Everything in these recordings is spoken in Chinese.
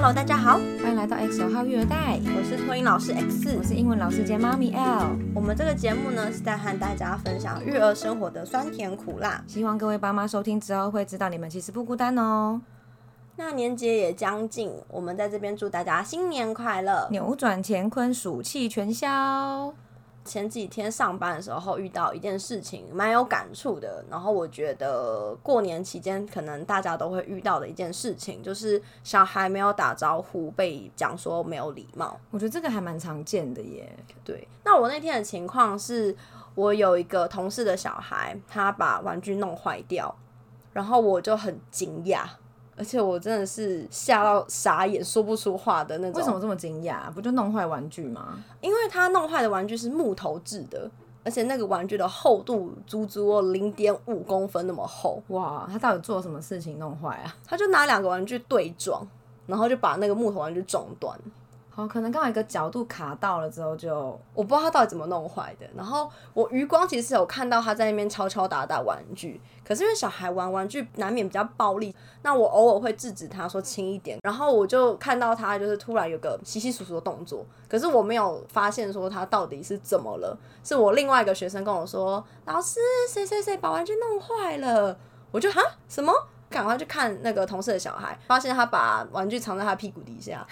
Hello，大家好，欢迎来到 X 九号育儿袋，我是托音老师 X，我是英文老师兼妈咪 L。我们这个节目呢是在和大家分享育儿生活的酸甜苦辣。希望各位爸妈收听之后会知道你们其实不孤单哦。那年节也将近，我们在这边祝大家新年快乐，扭转乾坤，暑气全消。前几天上班的时候遇到一件事情，蛮有感触的。然后我觉得过年期间可能大家都会遇到的一件事情，就是小孩没有打招呼被讲说没有礼貌。我觉得这个还蛮常见的耶。对，那我那天的情况是我有一个同事的小孩，他把玩具弄坏掉，然后我就很惊讶。而且我真的是吓到傻眼，说不出话的那种。为什么这么惊讶？不就弄坏玩具吗？因为他弄坏的玩具是木头制的，而且那个玩具的厚度足足零点五公分那么厚。哇，他到底做什么事情弄坏啊？他就拿两个玩具对撞，然后就把那个木头玩具撞断。哦，可能刚好一个角度卡到了之后，就我不知道他到底怎么弄坏的。然后我余光其实有看到他在那边敲敲打打玩具，可是因为小孩玩玩具难免比较暴力，那我偶尔会制止他说轻一点。然后我就看到他就是突然有个稀稀疏疏的动作，可是我没有发现说他到底是怎么了。是我另外一个学生跟我说，老师谁谁谁把玩具弄坏了，我就哈什么？赶快去看那个同事的小孩，发现他把玩具藏在他屁股底下。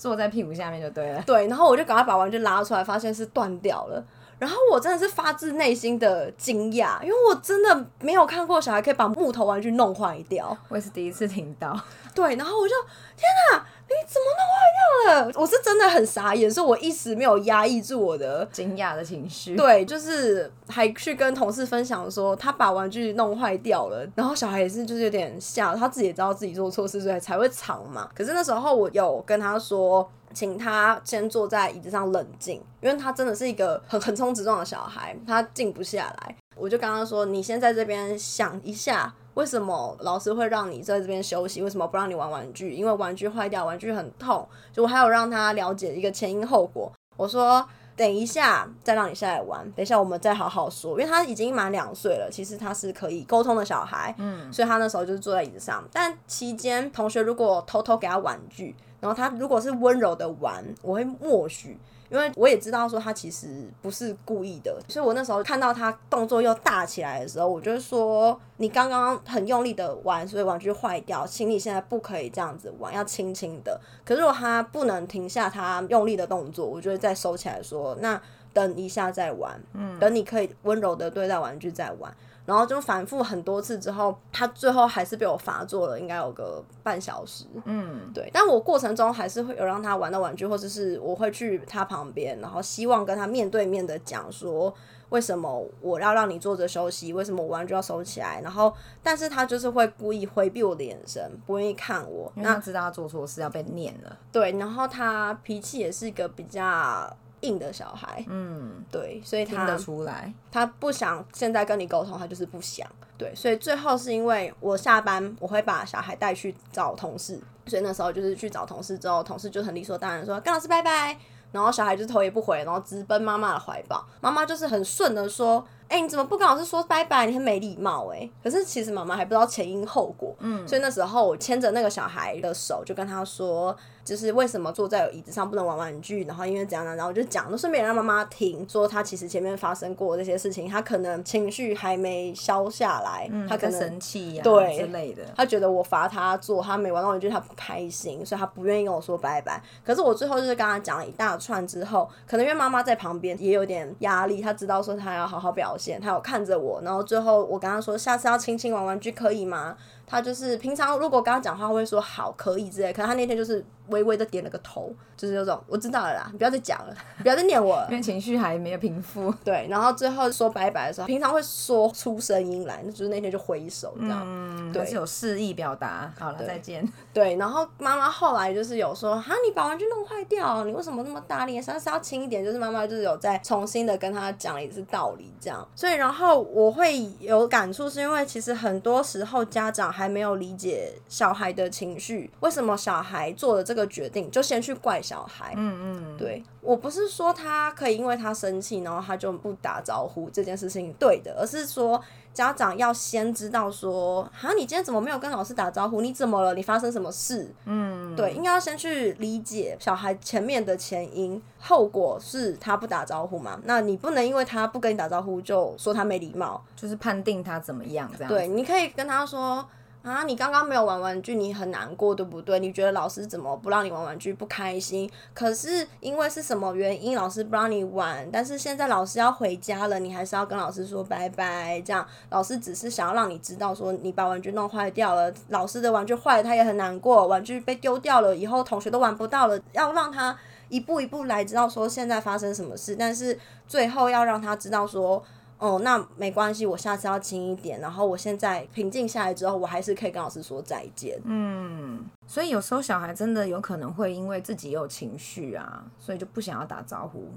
坐在屁股下面就对了。对，然后我就赶快把玩具拉出来，发现是断掉了。然后我真的是发自内心的惊讶，因为我真的没有看过小孩可以把木头玩具弄坏掉。我也是第一次听到。对，然后我就天哪！你怎么弄坏掉了？我是真的很傻眼，所以我一时没有压抑住我的惊讶的情绪。对，就是还去跟同事分享说他把玩具弄坏掉了，然后小孩也是就是有点吓，他自己也知道自己做错事，所以才会藏嘛。可是那时候我有跟他说，请他先坐在椅子上冷静，因为他真的是一个很横冲直撞的小孩，他静不下来。我就跟他说，你先在这边想一下。为什么老师会让你在这边休息？为什么不让你玩玩具？因为玩具坏掉，玩具很痛。就我还有让他了解一个前因后果。我说等一下再让你下来玩，等一下我们再好好说。因为他已经满两岁了，其实他是可以沟通的小孩。嗯，所以他那时候就是坐在椅子上。但期间同学如果偷偷给他玩具，然后他如果是温柔的玩，我会默许。因为我也知道说他其实不是故意的，所以我那时候看到他动作又大起来的时候，我就说你刚刚很用力的玩，所以玩具坏掉，请你现在不可以这样子玩，要轻轻的。可是如果他不能停下他用力的动作，我就会再收起来说，那等一下再玩，嗯，等你可以温柔的对待玩具再玩。然后就反复很多次之后，他最后还是被我罚坐了，应该有个半小时。嗯，对。但我过程中还是会有让他玩到玩具，或者是我会去他旁边，然后希望跟他面对面的讲说，为什么我要让你坐着休息？为什么我玩具要收起来？然后，但是他就是会故意回避我的眼神，不愿意看我。那知道他做错事要被念了。对，然后他脾气也是一个比较。硬的小孩，嗯，对，所以他听得出来，他不想现在跟你沟通，他就是不想，对，所以最后是因为我下班，我会把小孩带去找同事，所以那时候就是去找同事之后，同事就很理所当然说跟老师拜拜，然后小孩就头也不回，然后直奔妈妈的怀抱，妈妈就是很顺的说，哎，你怎么不跟老师说拜拜？你很没礼貌哎，可是其实妈妈还不知道前因后果，嗯，所以那时候我牵着那个小孩的手，就跟他说。就是为什么坐在椅子上不能玩玩具，然后因为怎样呢？然后我就讲，都顺便让妈妈听，说他其实前面发生过这些事情，他可能情绪还没消下来，他可能生气呀，对之类的。他觉得我罚他做，他没玩到玩具，他不开心，所以他不愿意跟我说拜拜。可是我最后就是跟他讲了一大串之后，可能因为妈妈在旁边也有点压力，他知道说他要好好表现，他有看着我，然后最后我跟他说，下次要亲亲玩玩具可以吗？他就是平常如果跟他讲话会说好可以之类，可是他那天就是微微的点了个头，就是那种我知道了啦，你不要再讲了，不要再念我，因为情绪还没有平复。对，然后最后说拜拜的时候，平常会说出声音来，就是那天就挥手这样，嗯，对，是有示意表达。好了，再见。对，然后妈妈后来就是有说，哈，你把玩具弄坏掉，你为什么那么大力？上次要轻一点，就是妈妈就是有再重新的跟他讲了一次道理这样。所以然后我会有感触，是因为其实很多时候家长。还没有理解小孩的情绪，为什么小孩做了这个个决定，就先去怪小孩。嗯嗯，对我不是说他可以因为他生气，然后他就不打招呼这件事情对的，而是说家长要先知道说，啊，你今天怎么没有跟老师打招呼？你怎么了？你发生什么事？嗯，对，应该要先去理解小孩前面的前因，后果是他不打招呼嘛？那你不能因为他不跟你打招呼就说他没礼貌。就是判定他怎么样这样。对，，你可以跟他说。啊，你刚刚没有玩玩具，你很难过，对不对？你觉得老师怎么不让你玩玩具不开心？可是因为是什么原因，老师不让你玩？但是现在老师要回家了，你还是要跟老师说拜拜。这样，老师只是想要让你知道，说你把玩具弄坏掉了，老师的玩具坏了，他也很难过。玩具被丢掉了，以后同学都玩不到了，要让他一步一步来知道说现在发生什么事，但是最后要让他知道说。哦，那没关系，我下次要轻一点。然后我现在平静下来之后，我还是可以跟老师说再见。嗯，所以有时候小孩真的有可能会因为自己有情绪啊，所以就不想要打招呼。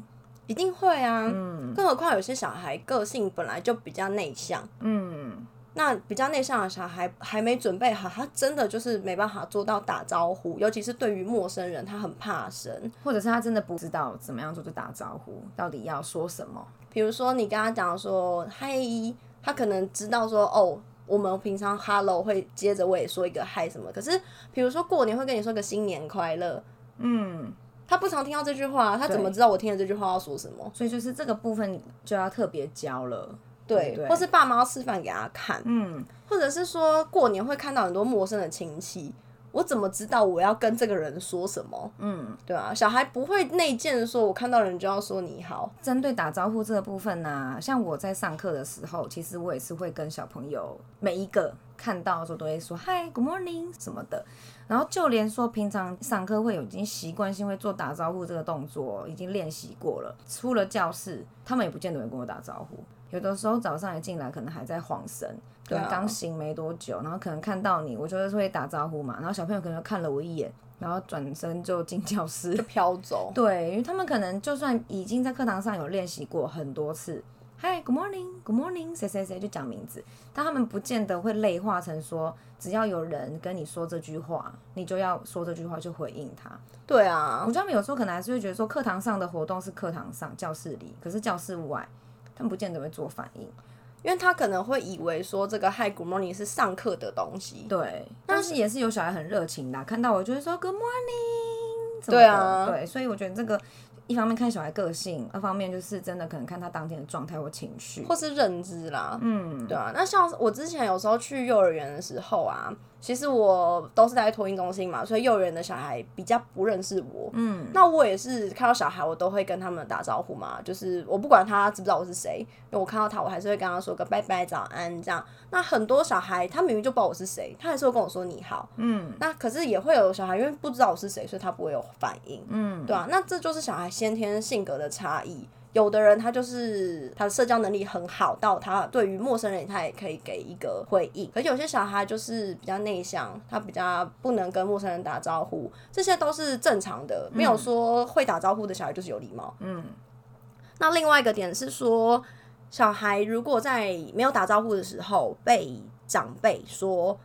一定会啊，嗯更何况有些小孩个性本来就比较内向，嗯，那比较内向的小孩还没准备好，他真的就是没办法做到打招呼，尤其是对于陌生人，他很怕生。或者是他真的不知道怎么样做就打招呼，到底要说什么。比如说你跟他讲说嗨，他可能知道说哦，我们平常 hello 会接着我也说一个嗨什么，可是比如说过年会跟你说个新年快乐，嗯，他不常听到这句话，他怎么知道我听了这句话要说什么？所以就是这个部分就要特别教了。对，对。或是爸妈要示范给他看，嗯，或者是说过年会看到很多陌生的亲戚，我怎么知道我要跟这个人说什么？嗯，对啊，小孩不会内建说，我看到人就要说你好。针对打招呼这个部分呢、像我在上课的时候，其实我也是会跟小朋友每一个看到的时候都会说嗨，Good morning 什么的。然后就连说平常上课会有已经习惯性会做打招呼这个动作，已经练习过了。出了教室，他们也不见得会跟我打招呼。有的时候早上一进来，可能还在晃神，对啊刚醒没多久，然后可能看到你，我就是会打招呼嘛。然后小朋友可能看了我一眼，然后转身就进教室就。飘走，对，因为他们可能就算已经在课堂上有练习过很多次，Hi，Good morning，Good morning，谁谁谁就讲名字，但他们不见得会类化成说，只要有人跟你说这句话，你就要说这句话去回应他。对啊我，觉得他们有时候可能还是会觉得说，课堂上的活动是课堂上教室里，可是教室外，他们不见得会做反应。因为他可能会以为说这个 Hi Good Morning 是上课的东西，对，但是也是有小孩很热情的啊、看到我就会说 Good morning，对啊的对，所以我觉得这个一方面看小孩个性，二方面就是真的可能看他当天的状态或情绪。或是认知啦。嗯，对啊，那像我之前有时候去幼儿园的时候啊，其实我都是在托婴中心嘛，所以幼儿园的小孩比较不认识我。嗯，那我也是看到小孩，我都会跟他们打招呼嘛，就是我不管他知不知道我是谁，因为我看到他，我还是会跟他说个拜拜、早安这样。那很多小孩他明明就不知道我是谁，他还是会跟我说你好。嗯那可是也会有小孩因为不知道我是谁，所以他不会有反应。嗯，对啊，那这就是小孩先天性格的差异。有的人他就是他的社交能力很好，到他对于陌生人他也可以给一个回应。可有些小孩就是比较内向，他比较不能跟陌生人打招呼，这些都是正常的，没有说会打招呼的小孩就是有礼貌。嗯那另外一个点是说，小孩如果在没有打招呼的时候被长辈说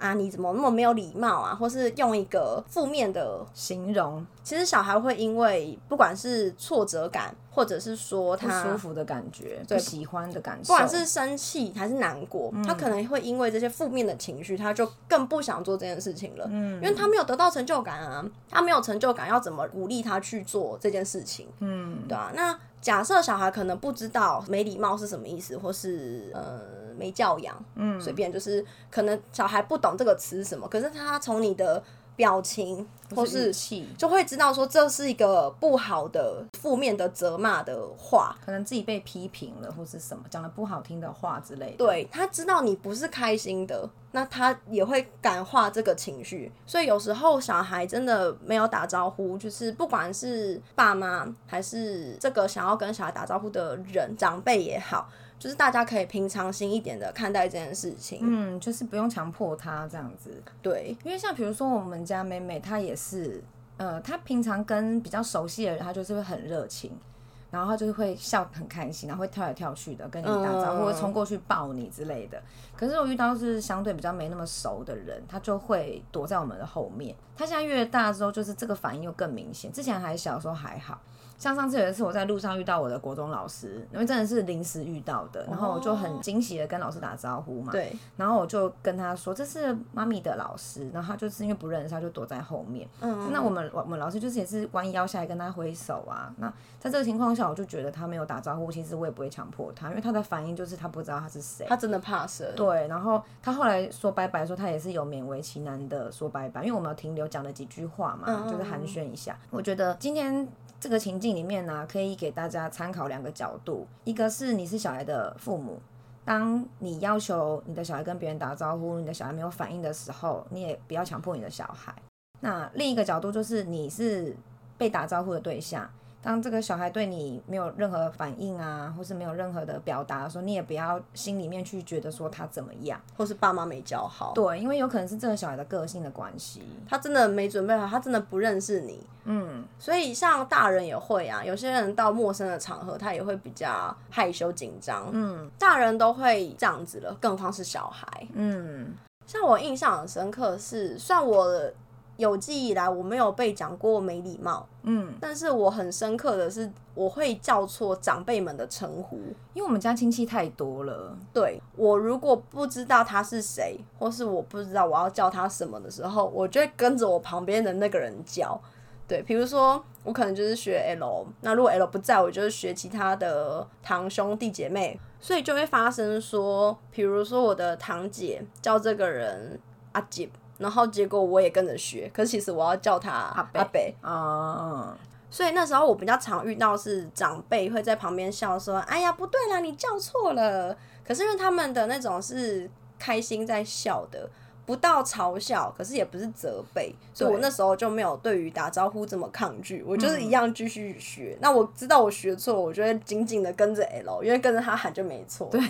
啊你怎么那么没有礼貌啊，或是用一个负面的形容。其实小孩会因为不管是挫折感，或者是说不他舒服的感觉，不喜欢的感受，不管是生气还是难过，他可能会因为这些负面的情绪，他就更不想做这件事情了。嗯。因为他没有得到成就感啊，他没有成就感，要怎么鼓励他去做这件事情？嗯。对啊，那假设小孩可能不知道没礼貌是什么意思，或是呃没教养，嗯。随便就是可能小孩不懂这个词是什么，可是他从你的表情或是就会知道说这是一个不好的、负面的责骂的话。可能自己被批评了或是什么讲了不好听的话之类的。对他知道你不是开心的，那他也会感化这个情绪。所以有时候小孩真的没有打招呼，就是不管是爸妈还是这个想要跟小孩打招呼的人，长辈也好，就是大家可以平常心一点的看待这件事情。嗯，就是不用强迫他这样子。对，因为像比如说我们家妹妹，她也是，呃，她平常跟比较熟悉的人，她就是会很热情。然后他就是会笑很开心，然后会跳来跳去的跟你打招呼，嗯或者冲过去抱你之类的。可是我遇到是相对比较没那么熟的人，他就会躲在我们的后面。他现在越大之后，就是这个反应又更明显。之前还小的时候还好。像上次有一次我在路上遇到我的国中老师，因为真的是临时遇到的，然后我就很惊喜的跟老师打招呼嘛。对，然后我就跟他说这是妈咪的老师，然后他就是因为不认识，他就躲在后面。嗯，那我们我们老师就是也是弯腰下来跟他挥手啊。那在这个情况下，我就觉得他没有打招呼，其实我也不会强迫他，因为他的反应就是他不知道他是谁。他真的怕生。对，然后他后来说拜拜说，他也是有勉为其难的说拜拜，因为我们有停留讲了几句话嘛，嗯就是寒暄一下。我觉得今天这个情境里面呢、可以给大家参考两个角度，一个是你是小孩的父母。当你要求你的小孩跟别人打招呼，你的小孩没有反应的时候，你也不要强迫你的小孩。那另一个角度就是你是被打招呼的对象，当这个小孩对你没有任何反应啊，或是没有任何的表达的时候，你也不要心里面去觉得说他怎么样。或是爸妈没教好，对，因为有可能是这个小孩的个性的关系。他真的没准备好，他真的不认识你，嗯，所以像大人也会啊，有些人到陌生的场合，他也会比较害羞紧张，嗯大人都会这样子了，更何况是小孩。嗯像我印象很深刻是，算我有记忆以来我没有被讲过没礼貌，嗯，但是我很深刻的是，我会叫错长辈们的称呼。因为我们家亲戚太多了。对我如果不知道他是谁，或是我不知道我要叫他什么的时候，我就会跟着我旁边的那个人叫。对，比如说我可能就是学 L，那如果 L 不在，我就是学其他的堂兄弟姐妹，所以就会发生说，比如说我的堂姐叫这个人阿姐，然后结果我也跟着学，可是其实我要叫他阿伯北，啊、所以那时候我比较常遇到是长辈会在旁边笑说：“哎呀，不对啦，你叫错了。”可是因为他们的那种是开心在笑的，不到嘲笑，可是也不是责备，所以我那时候就没有对于打招呼这么抗拒，我就是一样继续学。那我知道我学错了，我就会紧紧的跟着 L，因为跟着他喊就没错。对，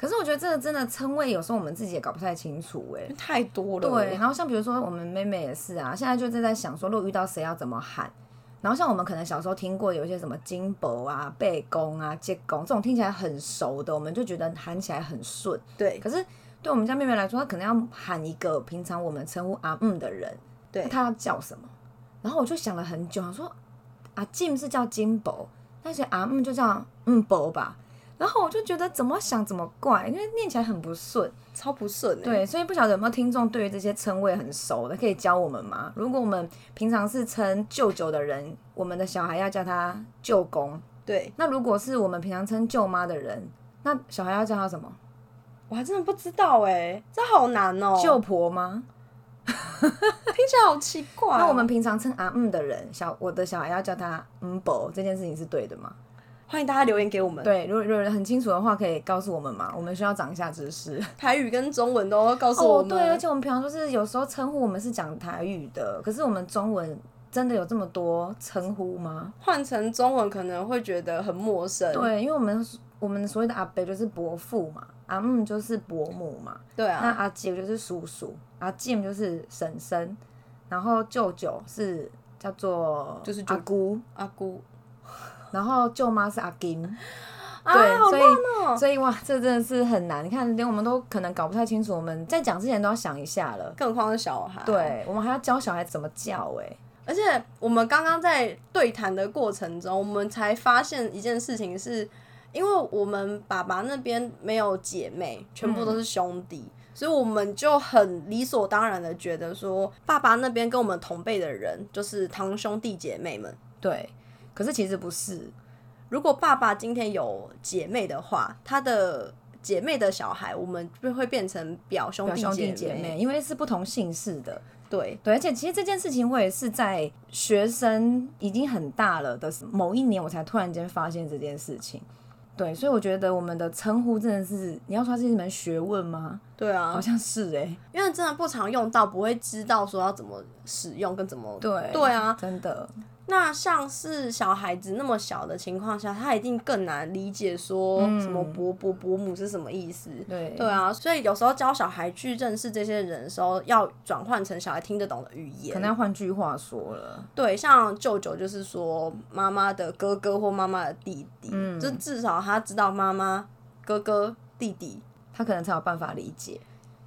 可是我觉得这个真的称谓，有时候我们自己也搞不太清楚哎、太多了。对，，然后像比如说我们妹妹也是啊，现在就正在想说，如果遇到谁要怎么喊。然后像我们可能小时候听过有一些什么金箔啊、背弓啊、接公这种听起来很熟的，我们就觉得喊起来很顺。对，可是对我们家妹妹来说，她可能要喊一个平常我们称呼阿姆的人，对她要叫什么？然后我就想了很久，我说阿金是叫金箔，但是阿姆就叫嗯伯吧。然后我就觉得怎么想怎么怪，因为念起来很不顺。超不顺、欸。对，所以不晓得有没有听众对于这些称谓很熟的，可以教我们吗？如果我们平常是称舅舅的人，我们的小孩要叫他舅公；对，那如果是我们平常称舅妈的人，那小孩要叫他什么？我还真的不知道哎、这好难哦、舅婆吗？听起来好奇怪哦、那我们平常称阿姆的人，小我的小孩要叫他嗯伯，这件事情是对的吗？欢迎大家留言给我们。对，如果如果很清楚的话，可以告诉我们嘛？我们需要长一下知识。台语跟中文都告诉我哦，们。对，而且我们平常就是有时候称呼我们是讲台语的，可是我们中文真的有这么多称呼吗？换成中文可能会觉得很陌生。对，因为我们我们所谓的阿伯就是伯父嘛，阿姆就是伯母嘛，对啊，那阿姐就是叔叔，阿静就是婶婶，然后舅舅是叫做就是舅阿姑，阿姑，然后舅妈是阿金。啊对，所以、所以哇，这真的是很难。你看，连我们都可能搞不太清楚，我们在讲之前都要想一下了。更何况是小孩。，对，我们还要教小孩怎么叫、哎，而且我们刚刚在对谈的过程中，我们才发现一件事情是，因为我们爸爸那边没有姐妹，全部都是兄弟。所以我们就很理所当然的觉得说，爸爸那边跟我们同辈的人就是堂兄弟姐妹们。对。可是其实不是，如果爸爸今天有姐妹的话，他的姐妹的小孩，我们就会变成表兄弟表兄弟姐姐妹，因为是不同姓氏的。对，对，而且其实这件事情我也是在学生已经很大了的某一年，我才突然间发现这件事情。对，所以我觉得我们的称呼真的是，你要说它是一门学问吗？对啊好，像是哎、因为真的不常用到，不会知道说要怎么使用跟怎么。对对啊，真的，那像是小孩子那么小的情况下，他一定更难理解说什么伯伯伯母是什么意思。对对啊，所以有时候教小孩去认识这些人的时候，要转换成小孩听得懂的语言。可能要换句话说了。对，像舅舅就是说妈妈的哥哥或妈妈的弟弟，嗯就至少他知道妈妈、哥哥、弟弟。他可能才有办法理解。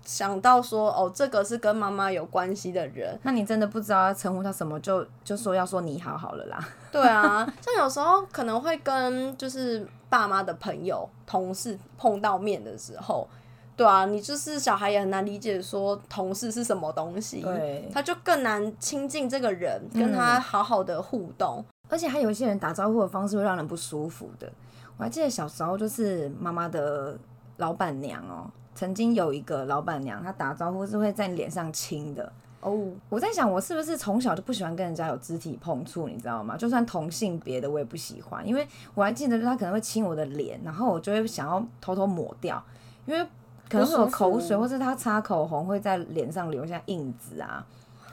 想到说哦，这个是跟妈妈有关系的人，那你真的不知道要称呼他什么，就就说要说你好好了啦。对啊，像有时候可能会跟就是爸妈的朋友、同事碰到面的时候，对啊，你就是小孩也很难理解说同事是什么东西，对他就更难亲近这个人，跟他好好的互动。而且还有一些人打招呼的方式会让人不舒服的。我还记得小时候就是妈妈的老板娘哦，曾经有一个老板娘，她打招呼是会在你脸上亲的。哦，我在想，我是不是从小就不喜欢跟人家有肢体碰触，你知道吗？就算同性别的，我也不喜欢，因为我还记得，就他可能会亲我的脸，然后我就会想要偷偷抹掉，因为可能会有口水，或是他擦口红会在脸上留下印子啊。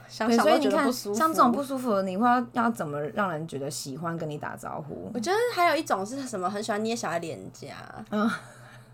所以你看。像这种不舒服的，你会要要怎么让人觉得喜欢跟你打招呼？我觉得还有一种是什么，很喜欢捏小孩脸颊。嗯，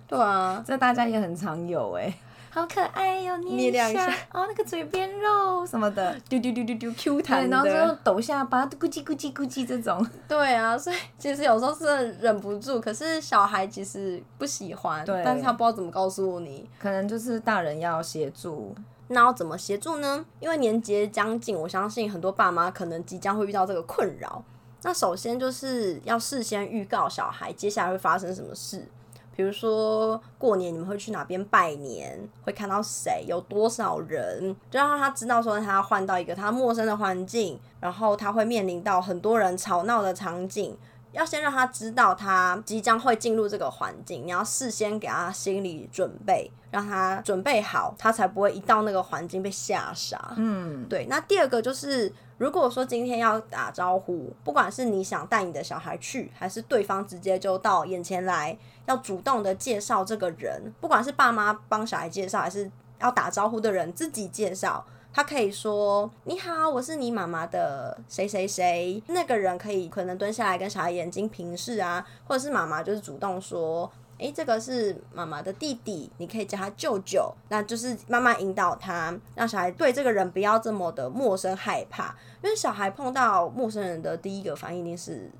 对啊，这大家也很常有哎、好可爱哟、捏捏两下。哦，那个嘴边肉什么的，丢丢丢丢丢 Q 对，弹然后就的，抖下巴，咕叽咕叽咕叽这种，对啊，所以其实有时候是忍不住，可是小孩其实不喜欢，但是他不知道怎么告诉你。可能就是大人要协助，那要怎么协助呢？因为年节将近，我相信很多爸妈可能即将会遇到这个困扰。那首先就是要事先预告小孩接下来会发生什么事，比如说过年你们会去哪边拜年，会看到谁，有多少人，就让他知道说他要换到一个他陌生的环境，然后他会面临到很多人吵闹的场景。要先让他知道他即将会进入这个环境，你要事先给他心理准备，让他准备好，他才不会一到那个环境被吓傻。嗯，对，那第二个就是，如果说今天要打招呼，不管是你想带你的小孩去，还是对方直接就到眼前来，要主动的介绍这个人，不管是爸妈帮小孩介绍，还是要打招呼的人自己介绍。他可以说：“你好，我是你妈妈的谁谁谁。”那个人可以可能蹲下来跟小孩眼睛平视啊，或者是妈妈就是主动说：“诶，这个是妈妈的弟弟，你可以叫他舅舅。”那就是慢慢引导他，让小孩对这个人不要这么的陌生害怕，因为小孩碰到陌生人的第一个反应一定是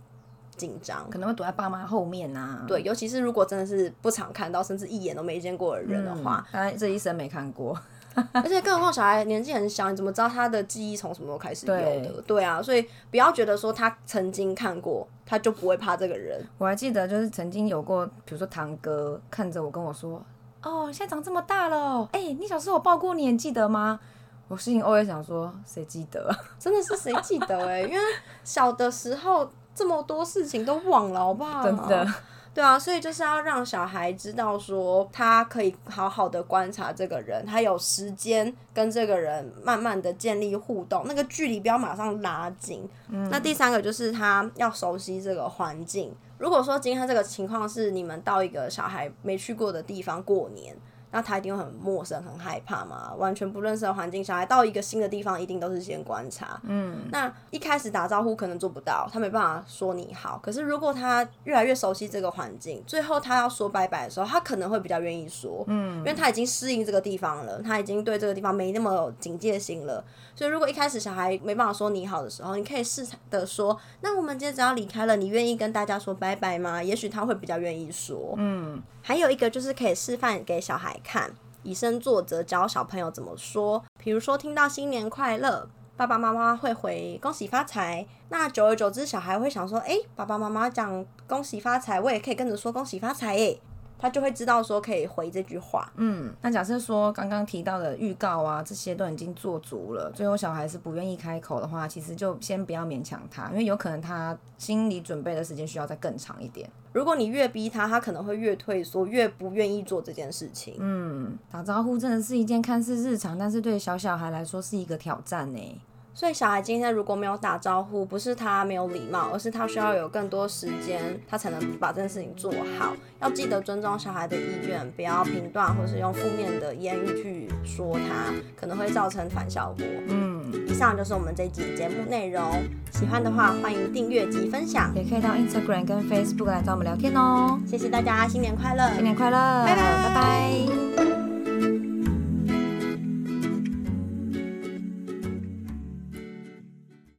紧张。可能会躲在爸妈后面呐、啊。对，尤其是如果真的是不常看到，甚至一眼都没见过的人的话，他这一生没看过。而且更何况小孩年纪很小，你怎么知道他的记忆从什么时候开始有的？对对啊，所以不要觉得说他曾经看过，他就不会怕这个人。我还记得，就是曾经有过，比如说堂哥看着我跟我说：“哦，现在长这么大了哦，哎、你小时候我抱过你，你记得吗？”我心里偶尔想说，谁记得啊？真的是谁记得哎、因为小的时候这么多事情都忘了，好不好？真的。对啊，所以就是要让小孩知道说，他可以好好的观察这个人，他有时间跟这个人慢慢的建立互动，那个距离不要马上拉近。那第三个就是他要熟悉这个环境。如果说今天这个情况是你们到一个小孩没去过的地方过年。那他一定会很陌生、很害怕嘛，完全不认识的环境，小孩到一个新的地方，一定都是先观察。嗯，那一开始打招呼可能做不到，他没办法说你好。可是如果他越来越熟悉这个环境，最后他要说拜拜的时候，他可能会比较愿意说，嗯，因为他已经适应这个地方了，他已经对这个地方没那么有警戒心了。所以如果一开始小孩没办法说你好的时候，你可以试的说，那我们今天只要离开了，你愿意跟大家说拜拜吗？也许他会比较愿意说，嗯，还有一个就是可以示范给小孩看，以身作则，教小朋友怎么说。比如说听到新年快乐，爸爸妈妈会回恭喜发财。那久而久之，小孩会想说，诶，爸爸妈妈讲恭喜发财，我也可以跟着说恭喜发财耶。他就会知道说可以回这句话。嗯，那假设说刚刚提到的预告啊，这些都已经做足了，最后小孩是不愿意开口的话，其实就先不要勉强他，因为有可能他心理准备的时间需要再更长一点。如果你越逼他，他可能会越退缩，越不愿意做这件事情。嗯，打招呼真的是一件看似日常，但是对小小孩来说是一个挑战呢。所以小孩今天如果没有打招呼，不是他没有礼貌，而是他需要有更多时间，他才能把这件事情做好。要记得尊重小孩的意愿，不要评断或是用负面的言语去说他，可能会造成反效果。嗯，以上就是我们这一集节目内容，喜欢的话欢迎订阅及分享，也可以到 Instagram 跟 Facebook 来找我们聊天哦。谢谢大家，新年快乐，新年快乐，拜拜拜拜